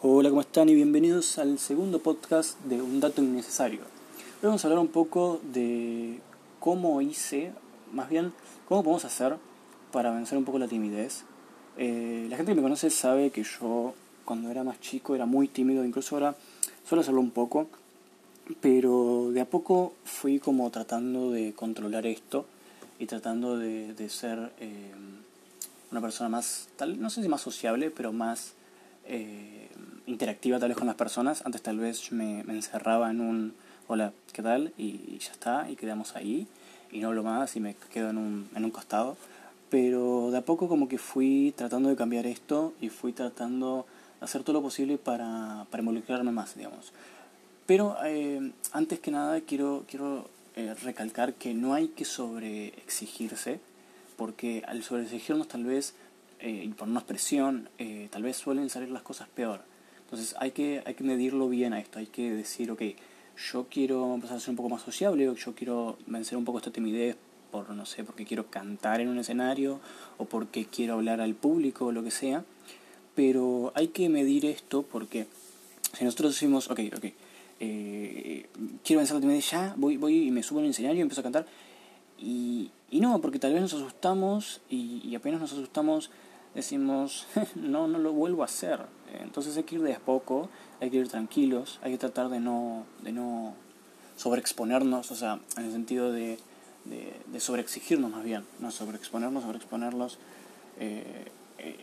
Hola, ¿cómo están? Y bienvenidos al segundo podcast de Un Dato Innecesario. Hoy vamos a hablar un poco de cómo hice, más bien, cómo podemos hacer para vencer un poco la timidez. Eh, la gente que me conoce sabe que yo, cuando era más chico, era muy tímido, incluso ahora suelo hacerlo un poco, pero de a poco fui como tratando de controlar esto y tratando de, ser eh, una persona más, tal, no sé si más sociable, pero más eh, interactiva tal vez con las personas. Antes tal vez me, me encerraba en un hola, ¿qué tal? Y, ya está, y quedamos ahí, y no hablo más y me quedo en un, en un costado. Pero de a poco como que fui tratando de cambiar esto y fui tratando de hacer todo lo posible para, para involucrarme más, digamos. Pero eh, antes que nada quiero, quiero eh, recalcar que no hay que sobreexigirse, porque al sobreexigirnos tal vez eh, y ponernos presión, eh, tal vez suelen salir las cosas peor. Entonces hay que, hay que medirlo bien a esto, hay que decir, ok, yo quiero empezar a ser un poco más sociable, yo quiero vencer un poco esta timidez por, no sé, porque quiero cantar en un escenario o porque quiero hablar al público o lo que sea. Pero hay que medir esto porque si nosotros decimos, ok, ok, eh, quiero vencer la timidez ya, voy, voy y me subo en el escenario y empiezo a cantar. Y, y no, porque tal vez nos asustamos y, y apenas nos asustamos decimos, no, no lo vuelvo a hacer. Entonces hay que ir de a poco, hay que ir tranquilos, hay que tratar de no, de no sobreexponernos, o sea, en el sentido de, de, sobreexigirnos más bien, no sobreexponernos, sobreexponerlos. Eh, eh,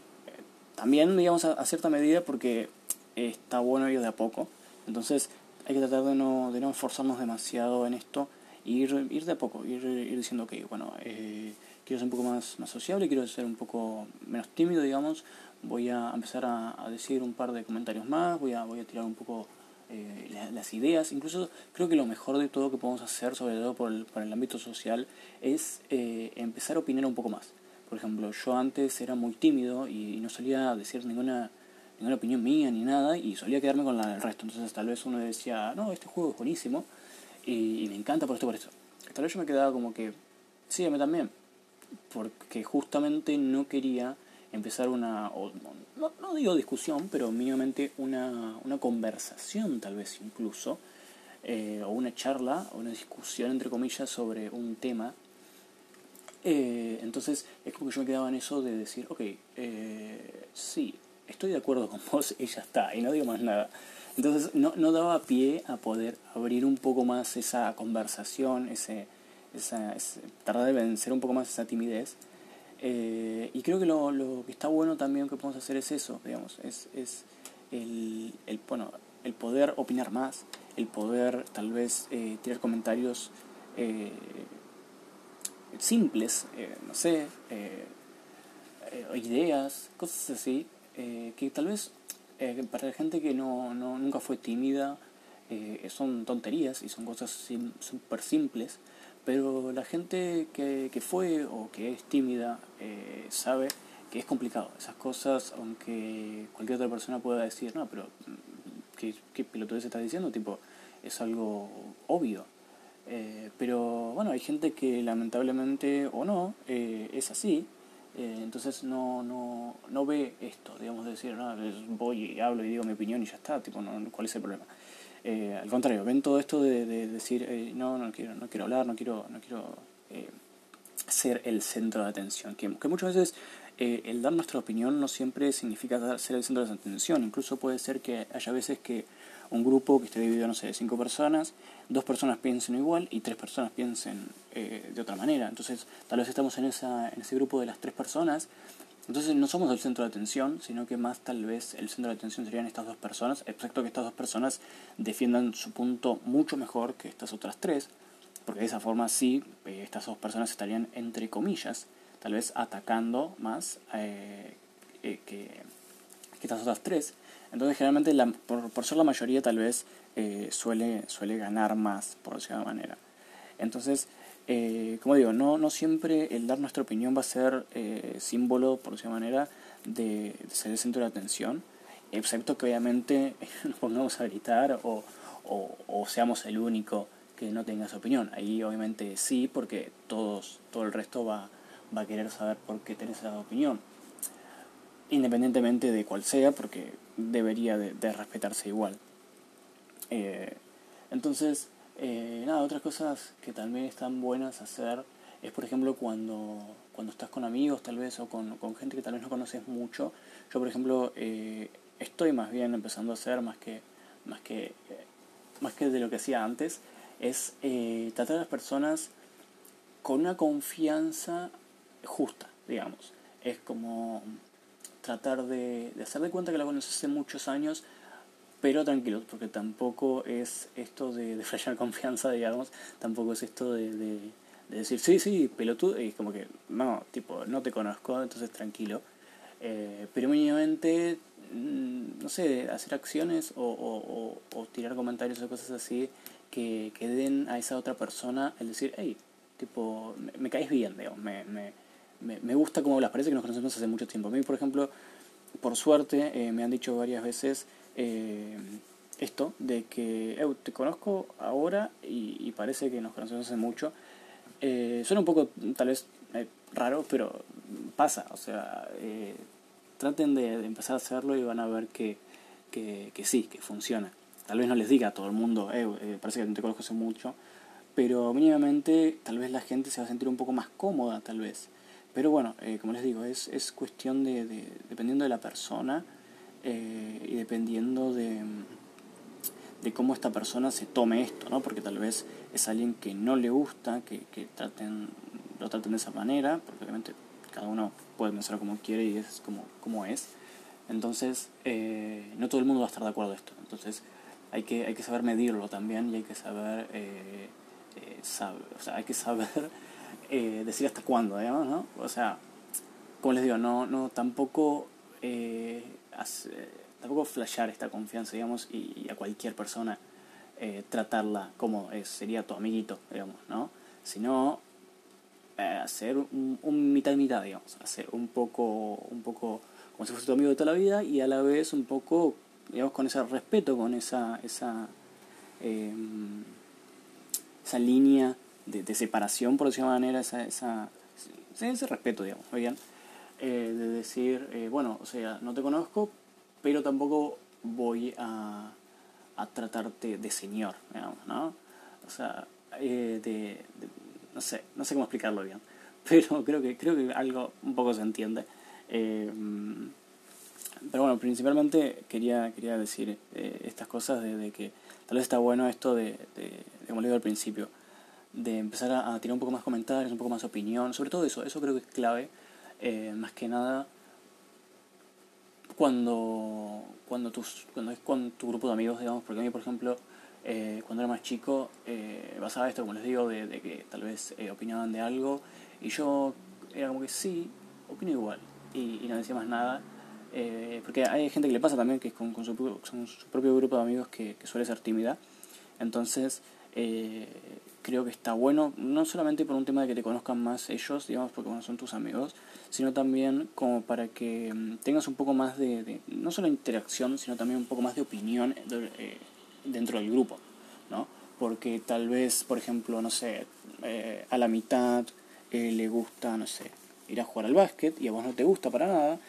también, digamos, a, cierta medida porque está bueno ir de a poco. Entonces hay que tratar de no, de no esforzarnos demasiado en esto, ir, ir de a poco, ir, ir diciendo, que bueno, eh, quiero ser un poco más, más sociable, quiero ser un poco menos tímido, digamos, voy a empezar a, decir un par de comentarios más, voy a, voy a tirar un poco eh, las ideas, incluso creo que lo mejor de todo que podemos hacer, sobre todo por el, por el ámbito social, es eh, empezar a opinar un poco más. Por ejemplo, yo antes era muy tímido y, no solía decir ninguna, ninguna opinión mía ni nada y solía quedarme con la del resto. Entonces tal vez uno decía, no, este juego es buenísimo y, me encanta por esto, por esto. Tal vez yo me quedaba como que, sí, a mí también porque justamente no quería empezar una, no, no, digo discusión, pero mínimamente una, una conversación tal vez incluso, eh, o una charla, o una discusión entre comillas sobre un tema. Eh, entonces es como que yo me quedaba en eso de decir, ok, eh, sí, estoy de acuerdo con vos y ya está, y no digo más nada. Entonces no, no daba pie a poder abrir un poco más esa conversación, ese, esa, tratar de vencer un poco más esa timidez. Eh, y creo que lo, lo, que está bueno también que podemos hacer es eso, digamos, es, es el, el, bueno, el poder opinar más, el poder tal vez eh, tirar comentarios eh, simples, no sé, ideas, cosas así, que tal vez para la gente que no, no nunca fue tímida, son tonterías y son cosas súper simples, pero la gente que, que fue o que es tímida eh, sabe que es complicado. Esas cosas, aunque cualquier otra persona pueda decir, no, pero mm, ¿qué, qué pelotudez estás diciendo? Tipo, es algo obvio. Eh, pero bueno, hay gente que lamentablemente o no eh, es así, entonces no, no, no ve esto, digamos, de decir, no, voy y hablo y digo mi opinión y ya está, tipo, no, ¿cuál es el problema? Eh, al contrario, ven todo esto de, decir, eh, no, no quiero, no quiero hablar, no quiero, no quiero eh, ser el centro de atención. Que, muchas veces el dar nuestra opinión no siempre significa ser el centro de atención. Incluso puede ser que haya veces que un grupo que esté dividido, no sé, de cinco personas, dos personas piensen igual y tres personas piensen de otra manera. Entonces, tal vez estamos en, esa, en ese grupo de las tres personas entonces no somos el centro de atención, sino que más tal vez el centro de atención serían estas dos personas, excepto que estas dos personas defiendan su punto mucho mejor que estas otras tres, porque de esa forma sí, eh, estas dos personas estarían entre comillas, tal vez atacando más eh, eh, que, estas otras tres. Entonces generalmente por, por, ser la mayoría tal vez suele, suele ganar más, por decirlo de manera. Entonces eh, como digo, no, no siempre el dar nuestra opinión va a ser eh, símbolo, por esa manera, de, ser el centro de atención, excepto que obviamente nos pongamos a gritar o, o, seamos el único que no tenga su opinión. Ahí obviamente sí, porque todos, todo el resto va, va a querer saber por qué tenés esa opinión. Independientemente de cuál sea, porque debería de, respetarse igual. Eh, entonces, eh, nada, otras cosas que también están buenas hacer es, por ejemplo, cuando, cuando estás con amigos tal vez o con, con gente que tal vez no conoces mucho. Yo, por ejemplo, eh, estoy más bien empezando a hacer, más que, más que, más que de lo que hacía antes, es tratar a las personas con una confianza justa, digamos. Es como tratar de, de hacer de cuenta que la conoces hace muchos años, pero tranquilos, porque tampoco es esto de, de flashear confianza, digamos, tampoco es esto de, de, decir, sí, sí, pelotudo, y como que, no, tipo, no te conozco, entonces tranquilo. Eh, pero mínimamente, mm, no sé, hacer acciones o, o, tirar comentarios o cosas así que, que den a esa otra persona el decir, hey, tipo, me, me caes bien, digamos, me, me me, gusta cómo las parece que nos conocemos hace mucho tiempo. A mí, por ejemplo, por suerte, eh, me han dicho varias veces eh, esto, de que te conozco ahora y, parece que nos conocemos hace mucho. Eh, suena un poco, tal vez, raro, pero pasa. O sea, traten de, empezar a hacerlo y van a ver que, que, que, sí, que funciona. Tal vez no les diga a todo el mundo, parece que te conozco hace mucho, pero mínimamente tal vez la gente se va a sentir un poco más cómoda, tal vez. Pero bueno, eh, como les digo, es, es cuestión de, de, dependiendo de la persona eh, y dependiendo de, de cómo esta persona se tome esto, ¿no? Porque tal vez es alguien que no le gusta, que, que traten, lo traten de esa manera, porque obviamente cada uno puede pensar como quiere y es como, como es. Entonces, eh, no todo el mundo va a estar de acuerdo a esto. Entonces, hay que, hay que saber medirlo también y hay que saber, saber o sea, hay que saber eh, decir hasta cuándo, digamos, ¿no? O sea, como les digo, no, no tampoco, eh, tampoco flashear esta confianza, digamos, y, a cualquier persona eh, tratarla como sería tu amiguito, digamos, ¿no? Sino hacer un, mitad y mitad, digamos, hacer un poco, un poco como si fuese tu amigo de toda la vida y a la vez un poco, digamos, con ese respeto, con esa, esa, esa línea de, separación, por decirlo de manera, esa, esa, ese respeto, digamos, bien, eh, de decir, eh, bueno, o sea, no te conozco, pero tampoco voy a, a tratarte de señor, digamos, ¿no? O sea, eh, de, no sé, no sé cómo explicarlo bien, pero creo que, creo que algo un poco se entiende. pero bueno, principalmente quería, quería decir estas cosas de, que tal vez está bueno esto de, de, de como le digo al principio, de empezar a, tirar un poco más comentarios, un poco más opinión, sobre todo eso, eso creo que es clave, eh, más que nada cuando, cuando, tus, cuando es con tu grupo de amigos, digamos, porque a mí, por ejemplo, eh, cuando era más chico, eh, basaba esto, como les digo, de, de que tal vez eh, opinaban de algo, y yo era como que sí, opino igual, y, y no decía más nada, porque hay gente que le pasa también que con, con, su, su propio grupo de amigos que, que suele ser tímida, entonces creo que está bueno, no solamente por un tema de que te conozcan más ellos, digamos, porque bueno, son tus amigos, sino también como para que mm, tengas un poco más de, no solo interacción, sino también un poco más de opinión eh, dentro del grupo, ¿no? Porque tal vez, por ejemplo, no sé, eh, a la mitad eh, le gusta, no sé, ir a jugar al básquet y a vos no te gusta para nada,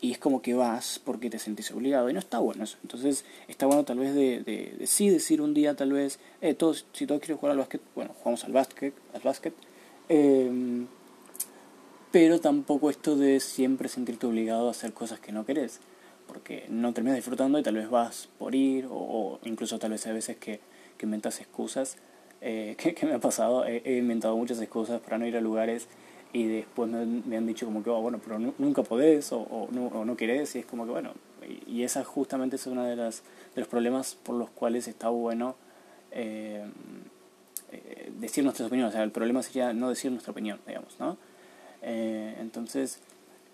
y es como que vas porque te sentís obligado y no está bueno eso. Entonces está bueno tal vez de, de, sí decir un día tal vez, eh, todos, si todos quieren jugar al básquet, bueno, jugamos al básquet, al básquet. Em, pero tampoco esto de siempre sentirte obligado a hacer cosas que no querés, porque no terminas disfrutando y tal vez vas por ir, o, incluso tal vez hay veces que, que inventas excusas. Eh, que, me ha pasado, he inventado muchas excusas para no ir a lugares y después me, han dicho como que, oh, bueno, pero nunca podés o, no, o, no, querés, y es como que, bueno, y, esa justamente es uno de, las, de los problemas por los cuales está bueno eh, eh, decir nuestras opiniones, o sea, el problema sería no decir nuestra opinión, digamos, ¿no? Eh, entonces,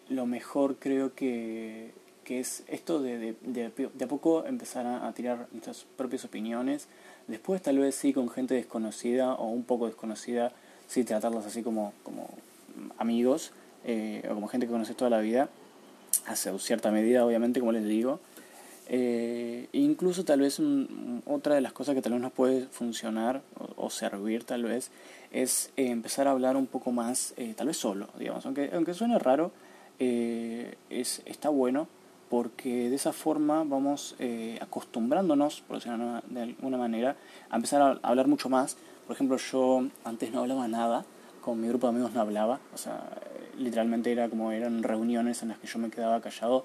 lo mejor creo que, que es esto de, de, de, a poco empezar a, a, tirar nuestras propias opiniones, después tal vez sí con gente desconocida o un poco desconocida, sí tratarlas así como, como amigos eh, o como gente que conoces toda la vida, hace cierta medida, obviamente, como les digo. Eh, incluso tal vez otra de las cosas que tal vez nos puede funcionar o, servir tal vez es eh, empezar a hablar un poco más, tal vez solo, digamos, aunque, aunque suene raro, es, está bueno porque de esa forma vamos acostumbrándonos, por decirlo de alguna manera, a empezar a hablar mucho más. Por ejemplo, yo antes no hablaba nada, con mi grupo de amigos no hablaba, o sea, literalmente era como eran reuniones en las que yo me quedaba callado.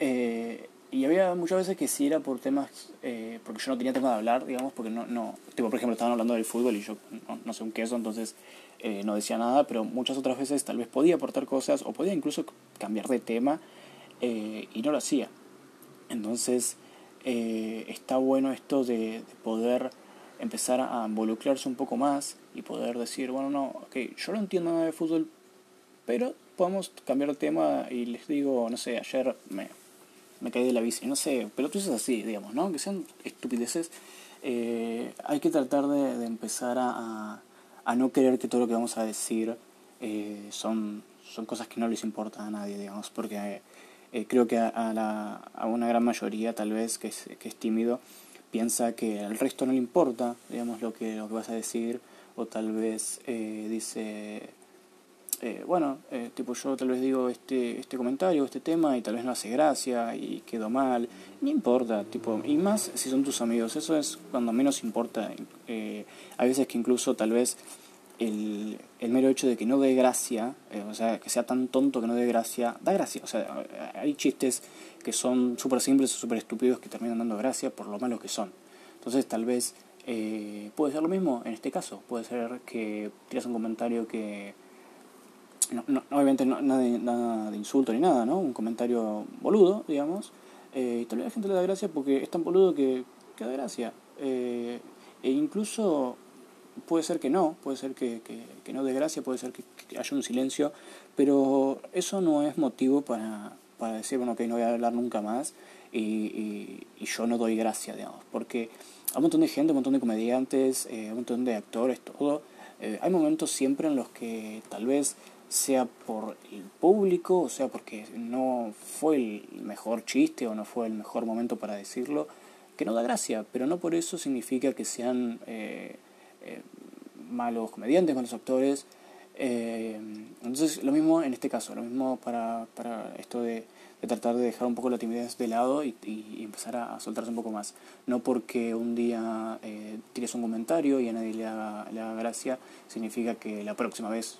Eh, y había muchas veces que sí era por temas, eh, porque yo no tenía tema de hablar, digamos, porque no, no, tipo, por ejemplo, estaban hablando del fútbol y yo no, sé un queso, entonces eh, no decía nada, pero muchas otras veces tal vez podía aportar cosas o podía incluso cambiar de tema eh, y no lo hacía. Entonces está bueno esto de, poder empezar a involucrarse un poco más y poder decir, bueno, no, ok, yo no entiendo nada de fútbol, pero podemos cambiar de tema y les digo, no sé, ayer me me caí de la bici, no sé, pero tú es así, digamos, ¿no? Que sean estupideces. Eh, hay que tratar de, empezar a, a, no creer que todo lo que vamos a decir eh, son, son cosas que no les importan a nadie, digamos, porque eh, creo que a, la, a una gran mayoría, tal vez, que es, que es tímido, piensa que al resto no le importa, digamos, lo que, lo que vas a decir, o tal vez dice eh, bueno, eh, tipo yo tal vez digo este, este comentario, este tema y tal vez no hace gracia y quedó mal, no importa, tipo, y más si son tus amigos, eso es cuando menos importa. Eh, hay veces que incluso tal vez el, el mero hecho de que no dé gracia, o sea, que sea tan tonto que no dé gracia, da gracia, o sea, hay chistes que son súper simples o súper estúpidos que terminan dando gracia por lo malos que son. Entonces tal vez puede ser lo mismo en este caso, puede ser que tiras un comentario que no, no, obviamente no, nada, de, nada de insulto ni nada, ¿no? Un comentario boludo, digamos. Eh, y tal vez la gente le da gracia porque es tan boludo que, que da gracia. Eh, e incluso puede ser que no, puede ser que, que, no dé gracia, puede ser que, haya un silencio, pero eso no es motivo para, para decir, bueno, que no voy a hablar nunca más y, y, yo no doy gracia, digamos, porque hay un montón de gente, un montón de comediantes, eh, un montón de actores, todo. Eh, hay momentos siempre en los que tal vez sea por el público, o sea porque no fue el mejor chiste o no fue el mejor momento para decirlo, que no da gracia, pero no por eso significa que sean eh, eh, malos comediantes, malos actores. Entonces lo mismo en este caso, lo mismo para, para esto de de tratar de dejar un poco la timidez de lado y, y empezar a, soltarse un poco más. No porque un día eh, tires un comentario y a nadie le haga, le gracia, significa que la próxima vez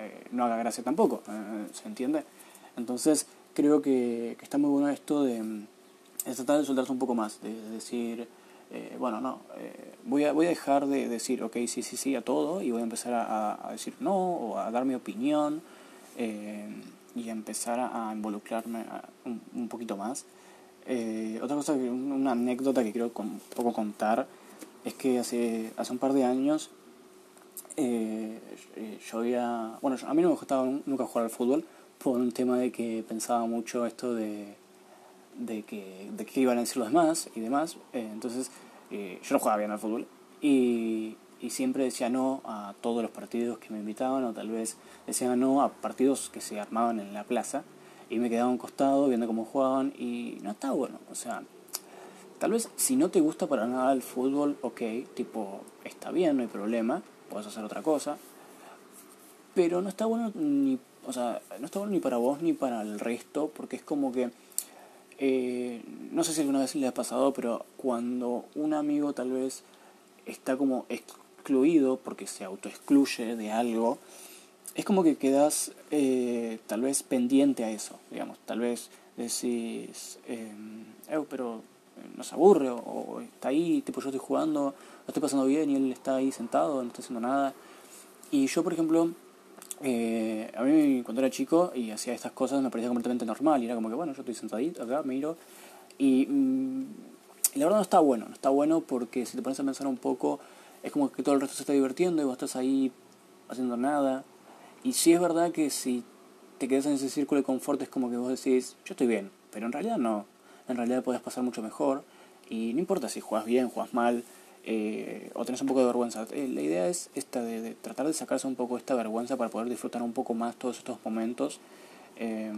eh, no haga gracia tampoco, eh, ¿se entiende? Entonces creo que, que, está muy bueno esto de, de, tratar de soltarse un poco más, de, decir... Bueno, no, eh, voy, a, voy a dejar de decir, ok, sí, sí, sí a todo y voy a empezar a, decir no o a dar mi opinión. Y empezar a, involucrarme un, poquito más. Eh, otra cosa, una anécdota que quiero un poco contar, es que hace, hace un par de años eh, yo había... Bueno, a mí no me gustaba nunca jugar al fútbol por un tema de que pensaba mucho esto de, de, que, de qué iban a decir los demás y demás. Eh, entonces yo no jugaba bien al fútbol y, y siempre decía no a todos los partidos que me invitaban o tal vez decía no a partidos que se armaban en la plaza y me quedaba un costado viendo cómo jugaban y no está bueno, o sea, tal vez si no te gusta para nada el fútbol, ok, tipo, está bien, no hay problema, puedes hacer otra cosa, pero no está bueno ni, o sea, no está bueno ni para vos ni para el resto, porque es como que, eh, no sé si alguna vez le ha pasado, pero cuando un amigo tal vez está como excluido porque se autoexcluye de algo, es como que quedas eh, tal vez pendiente a eso, digamos, tal vez decís, eh, pero nos aburre o, está ahí, tipo yo estoy jugando, lo estoy pasando bien y él está ahí sentado, no está haciendo nada. Y yo, por ejemplo, eh, a mí cuando era chico y hacía estas cosas me parecía completamente normal y era como que, bueno, yo estoy sentadito acá, miro y, mm, y la verdad no está bueno, no está bueno porque si te pones a pensar un poco es como que todo el resto se está divirtiendo y vos estás ahí haciendo nada. Y sí es verdad que si te quedas en ese círculo de confort es como que vos decís, yo estoy bien, pero en realidad no. En realidad puedes pasar mucho mejor y no importa si juegas bien, juegas mal eh, o tenés un poco de vergüenza. Eh, la idea es esta de, tratar de sacarse un poco esta vergüenza para poder disfrutar un poco más todos estos momentos. Eh,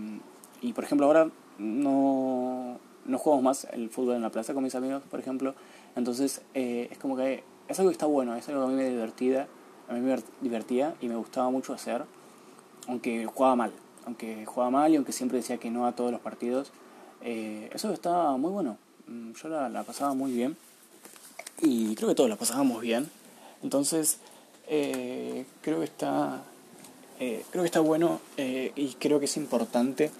y por ejemplo ahora no, no jugamos más el fútbol en la plaza con mis amigos, por ejemplo. Entonces es como que es algo que está bueno, es algo que a mí me divertía, a mí me divertía y me gustaba mucho hacer, aunque jugaba mal. aunque jugaba mal y aunque siempre decía que no a todos los partidos, eh, eso estaba muy bueno. Mm, yo la, la, pasaba muy bien y creo que todos la pasábamos bien. Entonces, eh, creo que está, eh, creo que está bueno y creo que es importante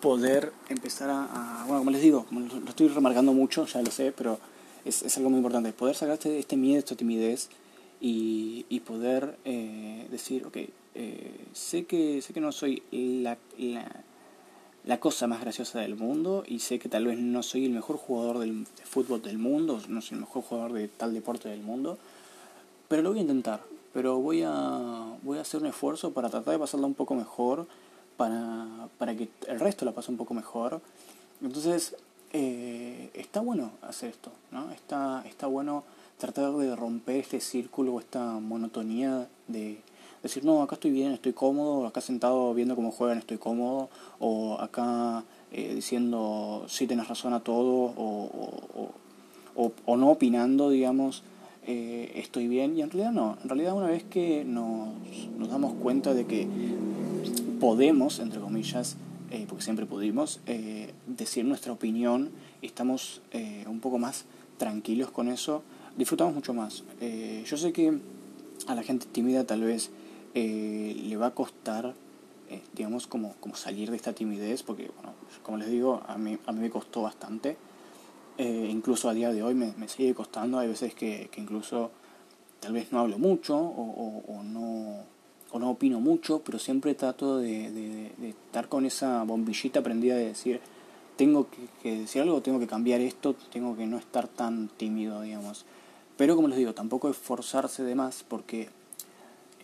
poder empezar a, bueno, como les digo, lo estoy remarcando mucho, ya lo sé, pero es, es algo muy importante, poder sacar este, este miedo, esta timidez y, y poder decir, ok, sé, que, sé que no soy la, la la cosa más graciosa del mundo y sé que tal vez no soy el mejor jugador del, de fútbol del mundo, no soy el mejor jugador de tal deporte del mundo, pero lo voy a intentar, pero voy a, voy a hacer un esfuerzo para tratar de pasarla un poco mejor, para, para que el resto la pase un poco mejor. Entonces, eh, está bueno hacer esto, ¿no? Está, está bueno tratar de romper este círculo, esta monotonía de decir, no, acá estoy bien, estoy cómodo, acá sentado viendo cómo juegan estoy cómodo, o acá eh, diciendo, sí, tienes razón a todo, o, o, o, no opinando, digamos, eh, estoy bien. Y en realidad no, en realidad una vez que nos, nos damos cuenta de que podemos, entre comillas, eh, porque siempre pudimos, decir nuestra opinión, estamos un poco más tranquilos con eso, disfrutamos mucho más. yo sé que a la gente tímida tal vez eh, le va a costar, eh, digamos, como, como salir de esta timidez, porque, bueno, como les digo, a mí, a mí me costó bastante. Eh, incluso a día de hoy me, me, sigue costando. Hay veces que, que, incluso tal vez no hablo mucho o, o, no, o no opino mucho, pero siempre trato de, estar con esa bombillita prendida de decir, tengo que, decir algo, tengo que cambiar esto, tengo que no estar tan tímido, digamos. Pero como les digo, tampoco esforzarse de más porque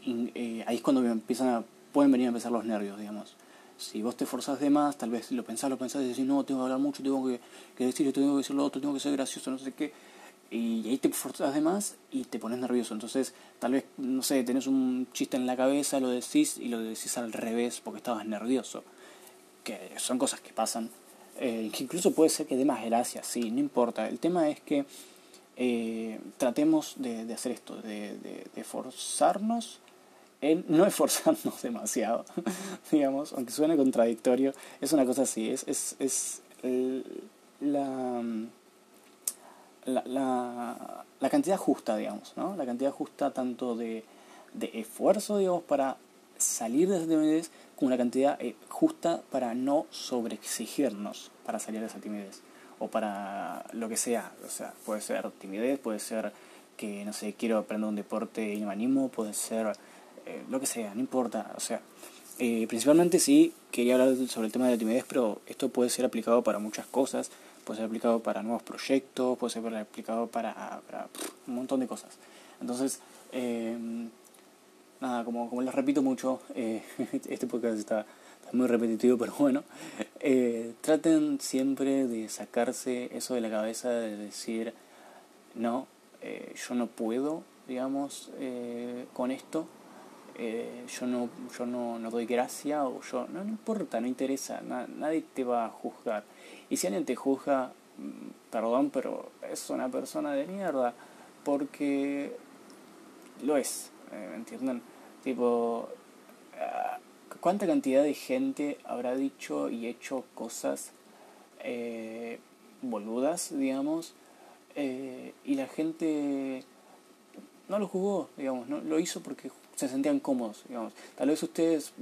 eh, ahí es cuando empiezan a, pueden venir a empezar los nervios, digamos. Si vos te forzás de más, tal vez lo pensás, lo pensás y decís, no, tengo que hablar mucho, tengo que, que decir, tengo que decir lo otro, tengo que ser gracioso, no sé qué. Y ahí te forzás de más y te pones nervioso. Entonces, tal vez, no sé, tenés un chiste en la cabeza, lo decís y lo decís al revés porque estabas nervioso. Que son cosas que pasan. Eh, incluso puede ser que dé más gracia, sí, no importa. El tema es que eh, tratemos de, hacer esto, de, de, de forzarnos en no esforzarnos demasiado, digamos, aunque suene contradictorio, es una cosa así, es, es, es la, la, la, la, cantidad justa, digamos, ¿no? La cantidad justa tanto de, de esfuerzo, digamos, para salir de esa timidez, como la cantidad eh, justa para no sobreexigirnos para salir de esa timidez, o para lo que sea, o sea, puede ser timidez, puede ser que, no sé, quiero aprender un deporte y me animo, puede ser eh, lo que sea, no importa. O sea, eh, principalmente sí quería hablar sobre el tema de la timidez, pero esto puede ser aplicado para muchas cosas. Puede ser aplicado para nuevos proyectos, puede ser aplicado para, un montón de cosas. Entonces, eh, nada, como, como les repito mucho, eh, este podcast está, está, muy repetitivo, pero bueno, eh, traten siempre de sacarse eso de la cabeza, de decir, no, eh, yo no puedo, digamos, con esto, eh, yo no yo no, no, doy gracia o yo no, importa no interesa nadie te va a juzgar. Y si alguien te juzga mm, perdón pero es una persona de mierda porque lo es eh, entienden tipo uh, cuánta cantidad de gente habrá dicho y hecho cosas eh, boludas digamos eh, y la gente no lo jugó digamos no lo hizo porque se sentían cómodos, digamos. Tal vez ustedes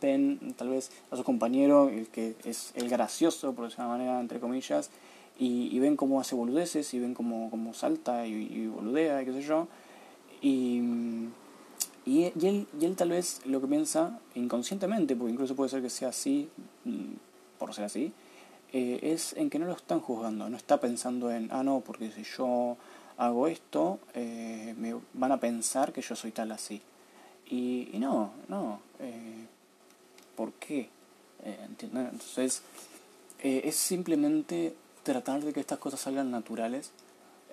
ven, tal vez a su compañero, el que es el gracioso, por decirlo de manera, entre comillas, y, y, ven cómo hace boludeces, y ven cómo, cómo salta y, y boludea, y qué sé yo. Y, y, él, y él tal vez lo que piensa inconscientemente, porque incluso puede ser que sea así, mm, por ser así, eh, es en que no lo están juzgando, no está pensando en, ah, no, porque si yo hago esto, eh, me van a pensar que yo soy tal así. Y, y no, no. Eh, ¿Por qué? Eh, Entonces, eh, es simplemente tratar de que estas cosas salgan naturales,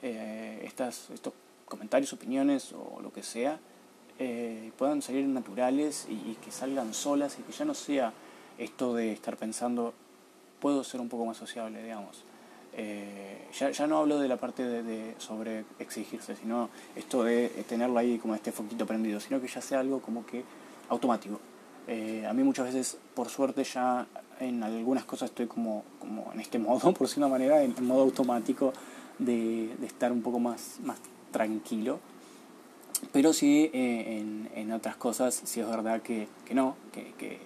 eh, estas, estos comentarios, opiniones o lo que sea, eh, puedan salir naturales y, y que salgan solas y que ya no sea esto de estar pensando, puedo ser un poco más sociable, digamos. Eh, ya, ya, no hablo de la parte de, sobre exigirse, sino esto de tenerlo ahí como este foquito prendido, sino que ya sea algo como que automático. Eh, a mí muchas veces, por suerte, ya en algunas cosas estoy como, como en este modo, por decir una manera, en, modo automático de, de, estar un poco más, más tranquilo. Pero sí, eh, en, en, otras cosas, sí es verdad que, que no, que, que,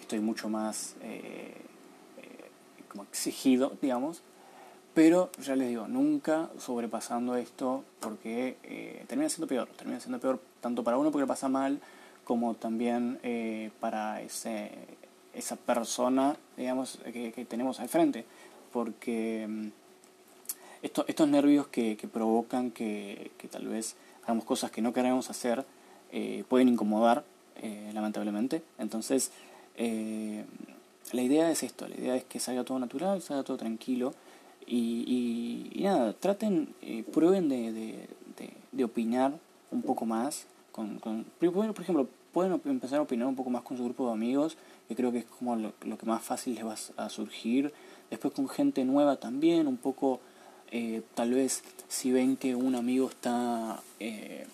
estoy mucho más eh, como exigido, digamos. Pero ya les digo, nunca sobrepasando esto porque termina siendo peor, termina siendo peor tanto para uno porque pasa mal, como también eh, para ese, esa persona digamos, que, tenemos al frente. Porque mm, estos nervios que, provocan que, tal vez hagamos cosas que no queremos hacer eh, pueden incomodar, eh, lamentablemente. Entonces, la idea es esto, la idea es que salga todo natural, salga todo tranquilo. Y, y, nada, traten, prueben de, de, de opinar un poco más con, con, por ejemplo, pueden empezar a opinar un poco más con su grupo de amigos, que creo que es como lo, que más fácil les va a surgir. Después con gente nueva también, un poco, eh, tal vez si ven que un amigo está eh,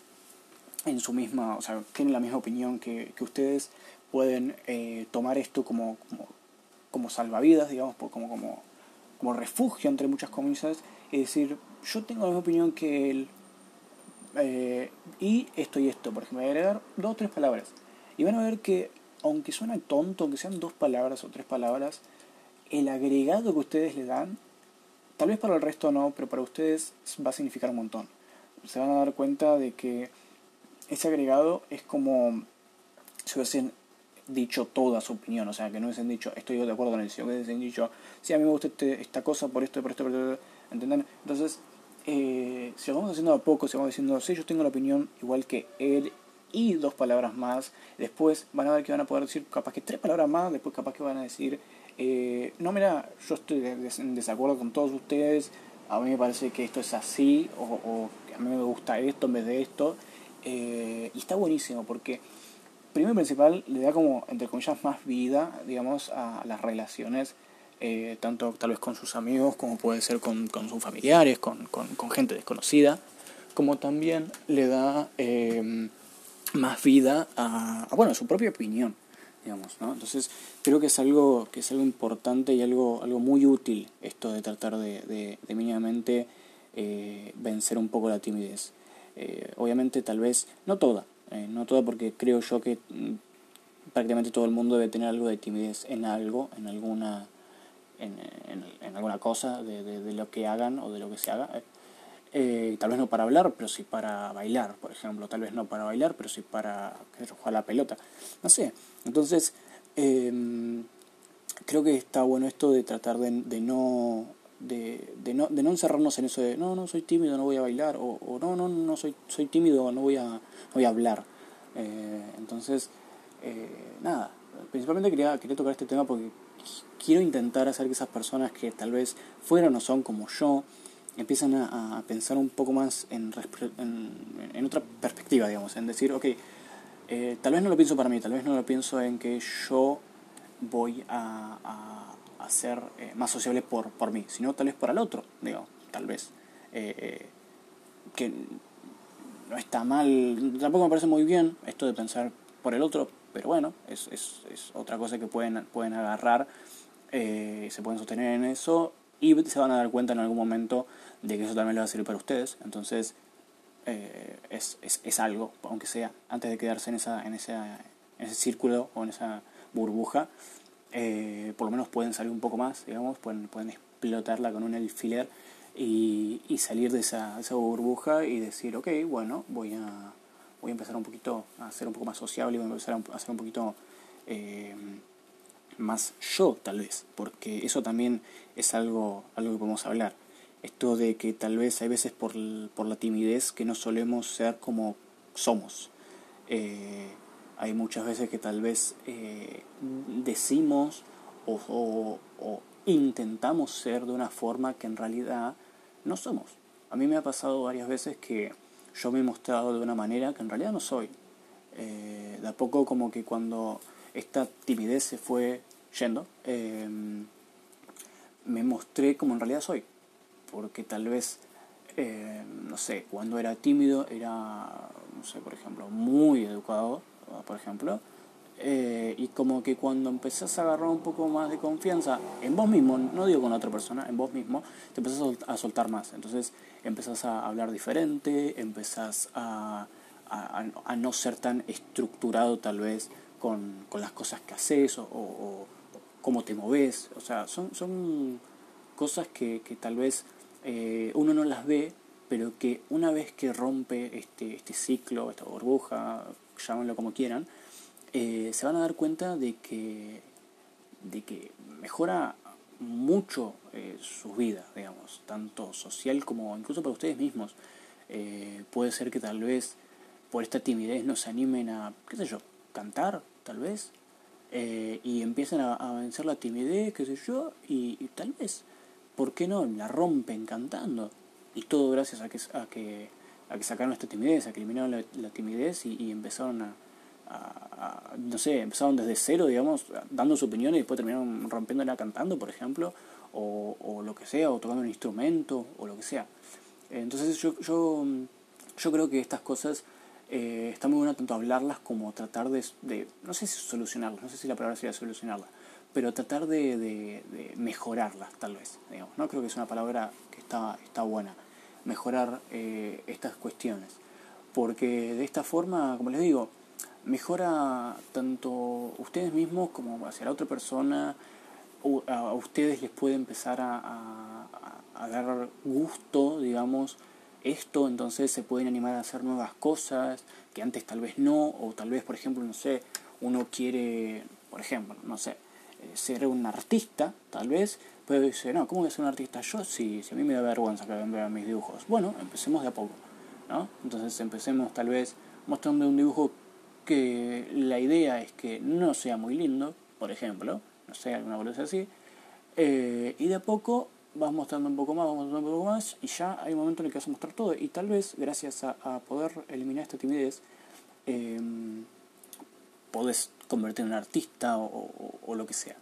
en su misma, o sea, tiene la misma opinión que, que ustedes, pueden eh, tomar esto como, como, como, salvavidas, digamos, como, como, como refugio entre muchas comillas, y decir, yo tengo la misma opinión que él, eh, y esto y esto, por ejemplo, voy a agregar dos o tres palabras. Y van a ver que, aunque suena tonto, aunque sean dos palabras o tres palabras, el agregado que ustedes le dan, tal vez para el resto no, pero para ustedes va a significar un montón. Se van a dar cuenta de que ese agregado es como si hubiesen dicho toda su opinión, o sea, que no hubiesen dicho estoy de acuerdo con él, sino que hubiesen dicho, sí, a mí me gusta este, esta cosa por esto, por esto, por esto, ¿entienden? Entonces, eh, si vamos haciendo a poco, si vamos diciendo, sí, yo tengo la opinión igual que él y dos palabras más, después van a ver que van a poder decir capaz que tres palabras más, después capaz que van a decir, eh, no, mira, yo estoy en desacuerdo con todos ustedes, a mí me parece que esto es así, o, a mí me gusta esto en vez de esto, eh, y está buenísimo porque primero y principal le da como, entre comillas, más vida, digamos, a las relaciones eh, tanto tal vez con sus amigos como puede ser con, con sus familiares, con, con, con, gente desconocida, como también le da eh, más vida a, bueno, a su propia opinión, digamos, ¿no? Entonces creo que es algo, que es algo importante y algo, algo muy útil esto de tratar de, de, de mínimamente eh, vencer un poco la timidez. obviamente tal vez, no toda, no toda porque creo yo que mm, prácticamente todo el mundo debe tener algo de timidez en algo, en alguna en, en, alguna cosa de, de, lo que hagan o de lo que se haga. Eh, tal vez no para hablar, pero sí para bailar, por ejemplo. Tal vez no para bailar, pero sí para jugar la pelota. No sé. Entonces, em, creo que está bueno esto de tratar de, de no de, de, no, de no encerrarnos en eso de no, no soy tímido, no voy a bailar, o, o no, no, no soy, soy tímido, no voy a, no voy a hablar. Eh, entonces, eh, nada, principalmente quería, quería tocar este tema porque quiero intentar hacer que esas personas que tal vez fueran o son como yo, empiezan a, pensar un poco más en, en, otra perspectiva, digamos, en decir, ok, eh, tal vez no lo pienso para mí, tal vez no lo pienso en que yo voy a, a, ser eh, más sociable por, por mí, sino tal vez para el otro, digo, tal vez. Eh, que no está mal, tampoco me parece muy bien esto de pensar por el otro, pero bueno, es, es, es otra cosa que pueden, pueden agarrar eh, se pueden sostener en eso y se van a dar cuenta en algún momento de que eso también les va a servir para ustedes. Entonces, eh, es, es, es, algo, aunque sea, antes de quedarse en, esa, en, ese, en ese círculo o en esa burbuja, eh, por lo menos pueden salir un poco más, digamos, pueden, pueden explotarla con un alfiler y, y salir de esa, esa burbuja y decir, ok, bueno, voy a, voy a empezar un poquito a ser un poco más sociable, voy a empezar a ser un poquito eh, más yo tal vez, porque eso también es algo, algo que podemos hablar. Esto de que tal vez hay veces por, por la timidez que no solemos ser como somos. Eh, hay muchas veces que tal vez eh, decimos o, intentamos ser de una forma que en realidad no somos. A mí me ha pasado varias veces que yo me he mostrado de una manera que en realidad no soy. Eh, de a poco como que cuando esta timidez se fue yendo, em, me mostré como en realidad soy. Porque tal vez, em, no sé, cuando era tímido era, no sé, por ejemplo, muy educado, por ejemplo. eh, y como que cuando empezás a agarrar un poco más de confianza en vos mismo, no digo con otra persona, en vos mismo, te empezás a soltar más. Entonces empezás a hablar diferente, empezás a, a, no ser tan estructurado tal vez con, con las cosas que haces o, o, cómo te moves. O sea, son, son cosas que, que tal vez eh, uno no las ve, pero que una vez que rompe este, este ciclo, esta burbuja, llámenlo como quieran, eh, se van a dar cuenta de que, de que mejora mucho eh, sus vidas, digamos, tanto social como incluso para ustedes mismos. Eh, puede ser que tal vez por esta timidez no se animen a, qué sé yo, cantar, tal vez, y empiezan a, vencer la timidez, qué sé yo, y, tal vez, ¿por qué no? La rompen cantando. Y todo gracias a que, a que sacaron esta timidez, a que eliminaron la, timidez y empezaron a, no sé, empezaron desde cero, digamos, dando su opinión y después terminaron rompiéndola cantando, por ejemplo, o, lo que sea, o tocando un instrumento, o lo que sea. Entonces yo, yo, creo que estas cosas eh, está muy bueno tanto hablarlas como tratar de, no sé si solucionarlas, no sé si la palabra sería solucionarlas, pero tratar de, de, de, mejorarlas tal vez, digamos, ¿no? Creo que es una palabra que está, está buena, mejorar eh, estas cuestiones, porque de esta forma, como les digo, mejora tanto ustedes mismos como hacia la otra persona, a ustedes les puede empezar a, a, dar gusto, digamos, esto, entonces se pueden animar a hacer nuevas cosas que antes tal vez no, o tal vez, por ejemplo, no sé, uno quiere, por ejemplo, no sé, eh, ser un artista, tal vez, pero dice, no, ¿cómo voy a ser un artista yo si, si a mí me da vergüenza que vean mis dibujos? Bueno, empecemos de a poco, ¿no? Entonces empecemos tal vez mostrando un dibujo que la idea es que no sea muy lindo, por ejemplo, no sé, alguna cosa así, eh, y de a poco vas mostrando un poco más, vas mostrando un poco más, y ya hay un momento en el que vas a mostrar todo, y tal vez gracias a, poder eliminar esta timidez, eh, podés convertir en un artista o, lo que sea.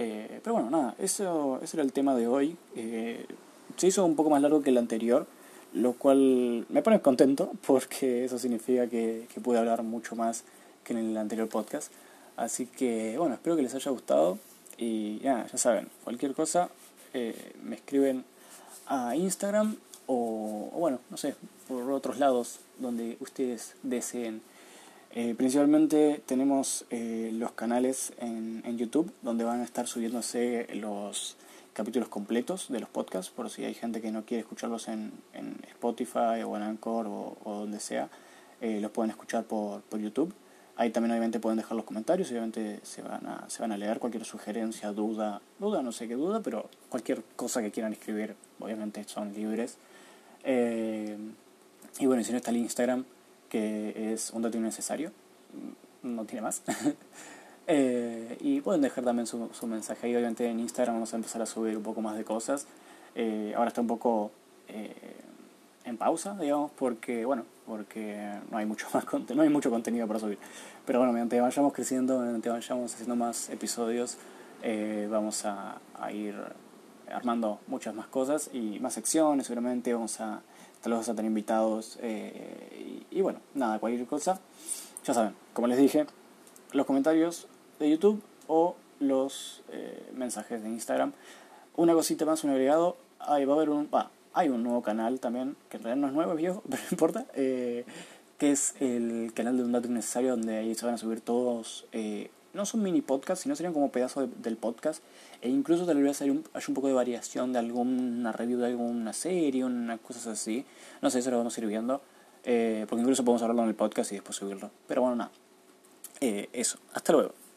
Eh, pero bueno, nada, eso, ese era el tema de hoy. Eh, se hizo un poco más largo que el anterior, lo cual me pone contento porque eso significa que, que pude hablar mucho más que en el anterior podcast. Así que bueno, espero que les haya gustado y ya, ya saben, cualquier cosa eh, me escriben a Instagram o, bueno, no sé, por otros lados donde ustedes deseen. Eh, principalmente tenemos eh, los canales en, en YouTube donde van a estar subiéndose los capítulos completos de los podcasts, por si hay gente que no quiere escucharlos en, en Spotify o en Anchor o, donde sea, eh, los pueden escuchar por, por YouTube. Ahí también obviamente pueden dejar los comentarios, obviamente se van a, se van a leer cualquier sugerencia, duda, duda, no sé qué duda, pero cualquier cosa que quieran escribir, obviamente son libres. Y bueno, si no está el Instagram, que es un dato innecesario, no tiene más. Eh, y pueden dejar también su, su, mensaje ahí. Obviamente en Instagram vamos a empezar a subir un poco más de cosas. Eh, ahora está un poco eh, en pausa, digamos, porque, bueno, porque no hay mucho más no hay mucho contenido para subir. Pero bueno, mediante vayamos creciendo, mediante vayamos haciendo más episodios, vamos a, a, ir armando muchas más cosas y más secciones, seguramente vamos a, tal vez a tener invitados y, y bueno, nada, cualquier cosa. Ya saben, como les dije, los comentarios de YouTube o los eh, mensajes de Instagram. Una cosita más, un agregado. Ahí va a haber un. hay un nuevo canal también, que en realidad no es nuevo, es viejo, pero no importa. Eh, que es el canal de un dato innecesario, donde ahí se van a subir todos. Eh, no son mini podcasts, sino serían como pedazos del podcast. E incluso tal vez hay un, hay un poco de variación de alguna review de alguna serie, unas cosas así. No sé, eso lo vamos a ir viendo. porque incluso podemos hablarlo en el podcast y después subirlo. Pero bueno, nada. eso. Hasta luego.